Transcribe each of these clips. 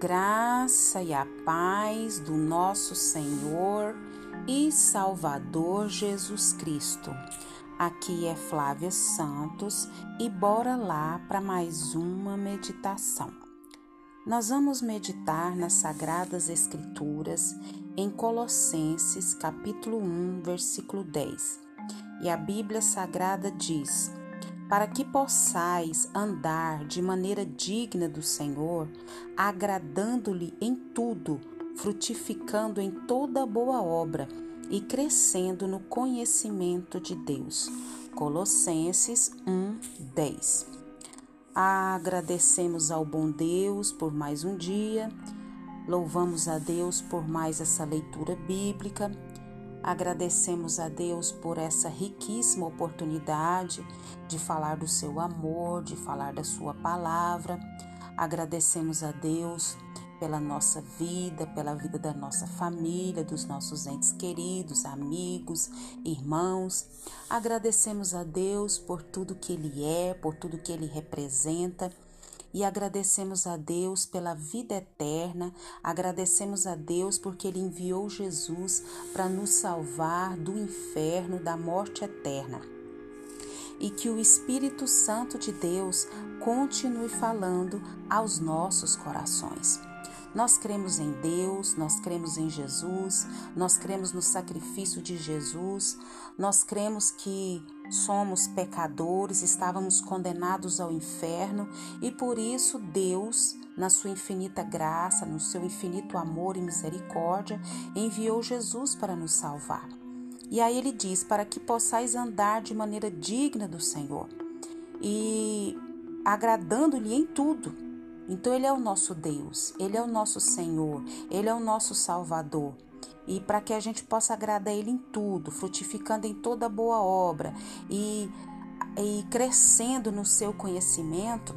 graça e a paz do nosso Senhor e Salvador Jesus Cristo. Aqui é Flávia Santos e bora lá para mais uma meditação. Nós vamos meditar nas Sagradas Escrituras em Colossenses, capítulo 1, versículo 10. E a Bíblia Sagrada diz: para que possais andar de maneira digna do Senhor, agradando-lhe em tudo, frutificando em toda boa obra e crescendo no conhecimento de Deus. Colossenses 1, 10. Agradecemos ao bom Deus por mais um dia, louvamos a Deus por mais essa leitura bíblica Agradecemos a Deus por essa riquíssima oportunidade de falar do seu amor, de falar da sua palavra. Agradecemos a Deus pela nossa vida, pela vida da nossa família, dos nossos entes queridos, amigos, irmãos. Agradecemos a Deus por tudo que Ele é, por tudo que Ele representa e agradecemos a Deus pela vida eterna, agradecemos a Deus porque Ele enviou Jesus para nos salvar do inferno, da morte eterna. E que o Espírito Santo de Deus continue falando aos nossos corações. Nós cremos em Deus, nós cremos em Jesus, nós cremos no sacrifício de Jesus, nós cremos que somos pecadores, estávamos condenados ao inferno e por isso Deus, na sua infinita graça, no seu infinito amor e misericórdia, enviou Jesus para nos salvar. E aí ele diz: para que possais andar de maneira digna do Senhor e agradando-lhe em tudo então Ele é o nosso Deus, Ele é o nosso Senhor, Ele é o nosso Salvador. E para que a gente possa agradar Ele em tudo, frutificando em toda boa obra e, e crescendo no seu conhecimento,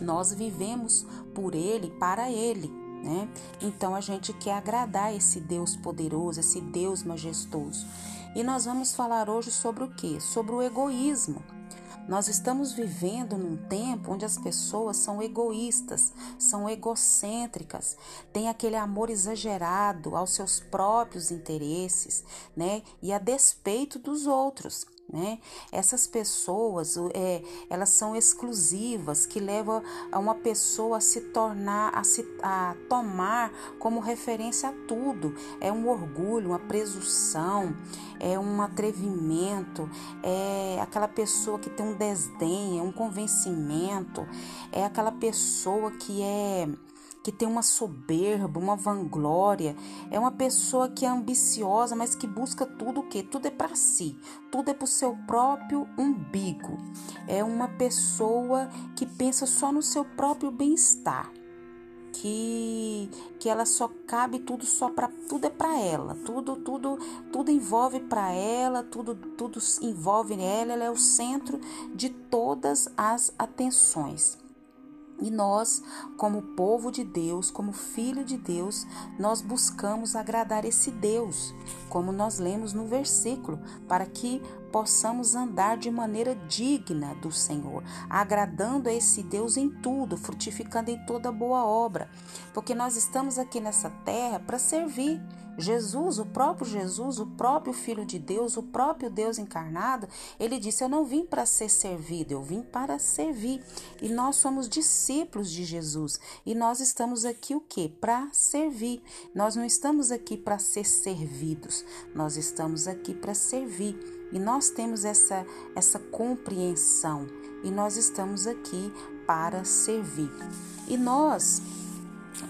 nós vivemos por Ele, para Ele. Né? Então a gente quer agradar esse Deus poderoso, esse Deus majestoso. E nós vamos falar hoje sobre o que? Sobre o egoísmo. Nós estamos vivendo num tempo onde as pessoas são egoístas, são egocêntricas, têm aquele amor exagerado aos seus próprios interesses, né? E a despeito dos outros. Né? Essas pessoas, é, elas são exclusivas, que levam a uma pessoa a se tornar, a, se, a tomar como referência a tudo. É um orgulho, uma presunção, é um atrevimento, é aquela pessoa que tem um desdém, é um convencimento, é aquela pessoa que é que tem uma soberba, uma vanglória, é uma pessoa que é ambiciosa, mas que busca tudo o que? Tudo é para si, tudo é para o seu próprio umbigo. É uma pessoa que pensa só no seu próprio bem-estar. Que, que ela só cabe tudo só para tudo é para ela tudo tudo tudo envolve para ela tudo tudo envolve ela ela é o centro de todas as atenções e nós, como povo de Deus, como filho de Deus, nós buscamos agradar esse Deus, como nós lemos no versículo, para que possamos andar de maneira digna do Senhor, agradando a esse Deus em tudo, frutificando em toda boa obra, porque nós estamos aqui nessa terra para servir. Jesus, o próprio Jesus, o próprio Filho de Deus, o próprio Deus encarnado, ele disse: Eu não vim para ser servido, eu vim para servir. E nós somos discípulos de Jesus. E nós estamos aqui o quê? Para servir. Nós não estamos aqui para ser servidos, nós estamos aqui para servir. E nós temos essa, essa compreensão e nós estamos aqui para servir. E nós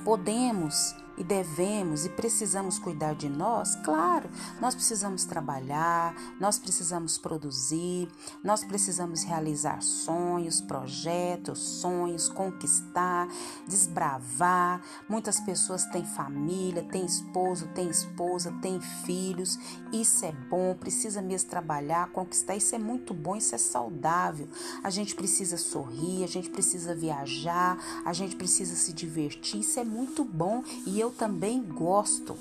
podemos e devemos e precisamos cuidar de nós? Claro, nós precisamos trabalhar, nós precisamos produzir, nós precisamos realizar sonhos, projetos, sonhos, conquistar, desbravar. Muitas pessoas têm família, têm esposo, têm esposa, têm filhos. Isso é bom, precisa mesmo trabalhar, conquistar. Isso é muito bom, isso é saudável. A gente precisa sorrir, a gente precisa viajar, a gente precisa se divertir. Isso é muito bom e eu eu também gosto.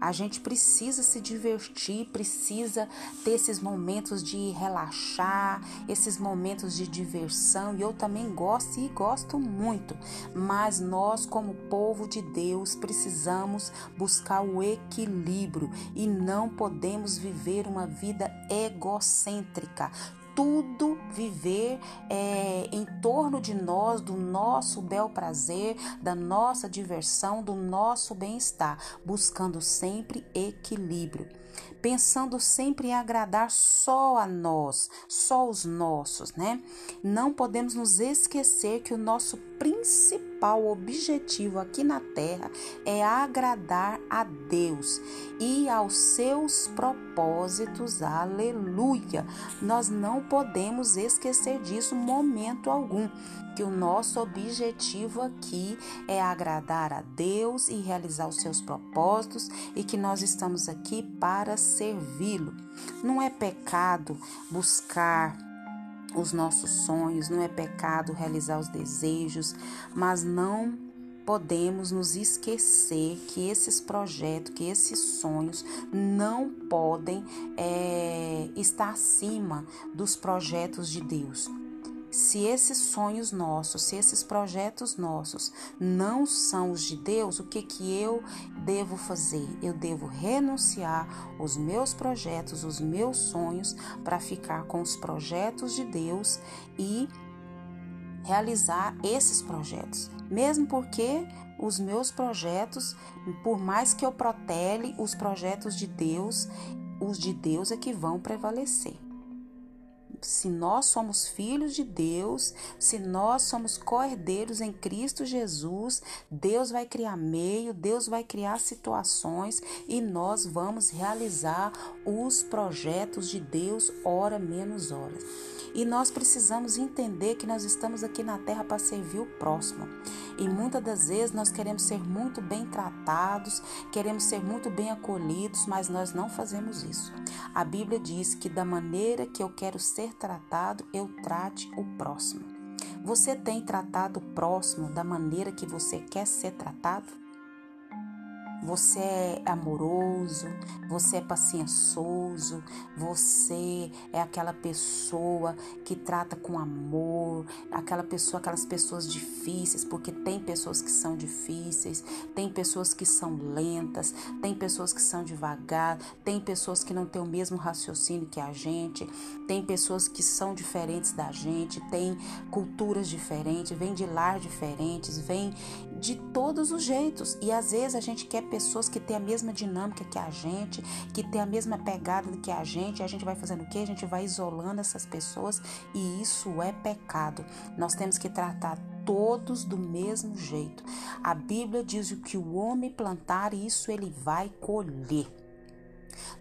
A gente precisa se divertir, precisa ter esses momentos de relaxar, esses momentos de diversão. E eu também gosto e gosto muito. Mas nós, como povo de Deus, precisamos buscar o equilíbrio e não podemos viver uma vida egocêntrica tudo viver é, em torno de nós, do nosso bel prazer, da nossa diversão, do nosso bem-estar, buscando sempre equilíbrio pensando sempre em agradar só a nós, só os nossos, né? Não podemos nos esquecer que o nosso principal objetivo aqui na terra é agradar a Deus e aos seus propósitos. Aleluia! Nós não podemos esquecer disso momento algum que o nosso objetivo aqui é agradar a Deus e realizar os seus propósitos e que nós estamos aqui para servi-lo. Não é pecado buscar os nossos sonhos, não é pecado realizar os desejos, mas não podemos nos esquecer que esses projetos, que esses sonhos não podem é, estar acima dos projetos de Deus se esses sonhos nossos, se esses projetos nossos não são os de Deus, o que que eu devo fazer? Eu devo renunciar os meus projetos, os meus sonhos para ficar com os projetos de Deus e realizar esses projetos. Mesmo porque os meus projetos, por mais que eu protele os projetos de Deus, os de Deus é que vão prevalecer se nós somos filhos de Deus, se nós somos co-herdeiros em Cristo Jesus, Deus vai criar meio, Deus vai criar situações e nós vamos realizar os projetos de Deus, hora menos hora. E nós precisamos entender que nós estamos aqui na terra para servir o próximo. E muitas das vezes nós queremos ser muito bem tratados, queremos ser muito bem acolhidos, mas nós não fazemos isso. A Bíblia diz que da maneira que eu quero ser tratado, eu trate o próximo. Você tem tratado o próximo da maneira que você quer ser tratado? Você é amoroso, você é paciencioso, você é aquela pessoa que trata com amor, aquela pessoa, aquelas pessoas difíceis, porque tem pessoas que são difíceis, tem pessoas que são lentas, tem pessoas que são devagar, tem pessoas que não têm o mesmo raciocínio que a gente, tem pessoas que são diferentes da gente, tem culturas diferentes, vêm de lar diferentes, vêm de todos os jeitos. E às vezes a gente quer pessoas que têm a mesma dinâmica que a gente, que têm a mesma pegada que a gente. A gente vai fazendo o quê? A gente vai isolando essas pessoas e isso é pecado. Nós temos que tratar todos do mesmo jeito. A Bíblia diz o que o homem plantar, isso ele vai colher.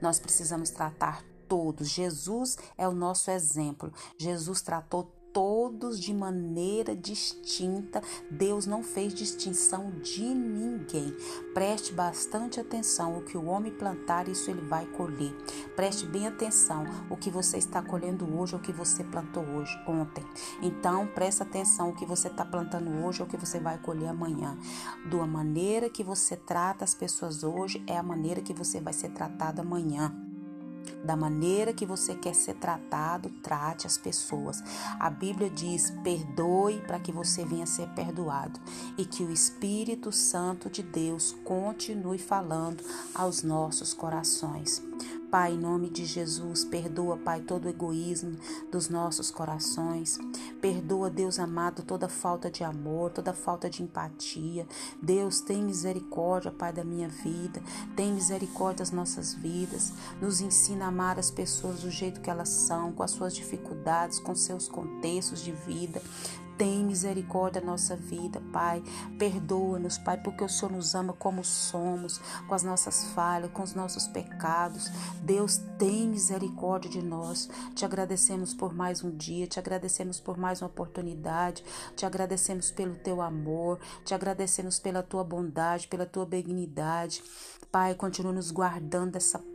Nós precisamos tratar todos. Jesus é o nosso exemplo. Jesus tratou todos de maneira distinta. Deus não fez distinção de ninguém. Preste bastante atenção. O que o homem plantar, isso ele vai colher. Preste bem atenção. O que você está colhendo hoje, o que você plantou hoje, ontem. Então, preste atenção. O que você está plantando hoje, o que você vai colher amanhã. Da maneira que você trata as pessoas hoje, é a maneira que você vai ser tratado amanhã. Da maneira que você quer ser tratado, trate as pessoas. A Bíblia diz: perdoe para que você venha ser perdoado e que o Espírito Santo de Deus continue falando aos nossos corações. Pai, em nome de Jesus, perdoa, Pai, todo o egoísmo dos nossos corações. Perdoa, Deus amado, toda falta de amor, toda falta de empatia. Deus, tem misericórdia, Pai, da minha vida. Tem misericórdia das nossas vidas. Nos ensina a amar as pessoas do jeito que elas são, com as suas dificuldades, com seus contextos de vida. Tem misericórdia da nossa vida, Pai. Perdoa-nos, Pai, porque o Senhor nos ama como somos, com as nossas falhas, com os nossos pecados. Deus, tem misericórdia de nós. Te agradecemos por mais um dia, te agradecemos por mais uma oportunidade, te agradecemos pelo teu amor, te agradecemos pela tua bondade, pela tua benignidade. Pai, continua nos guardando dessa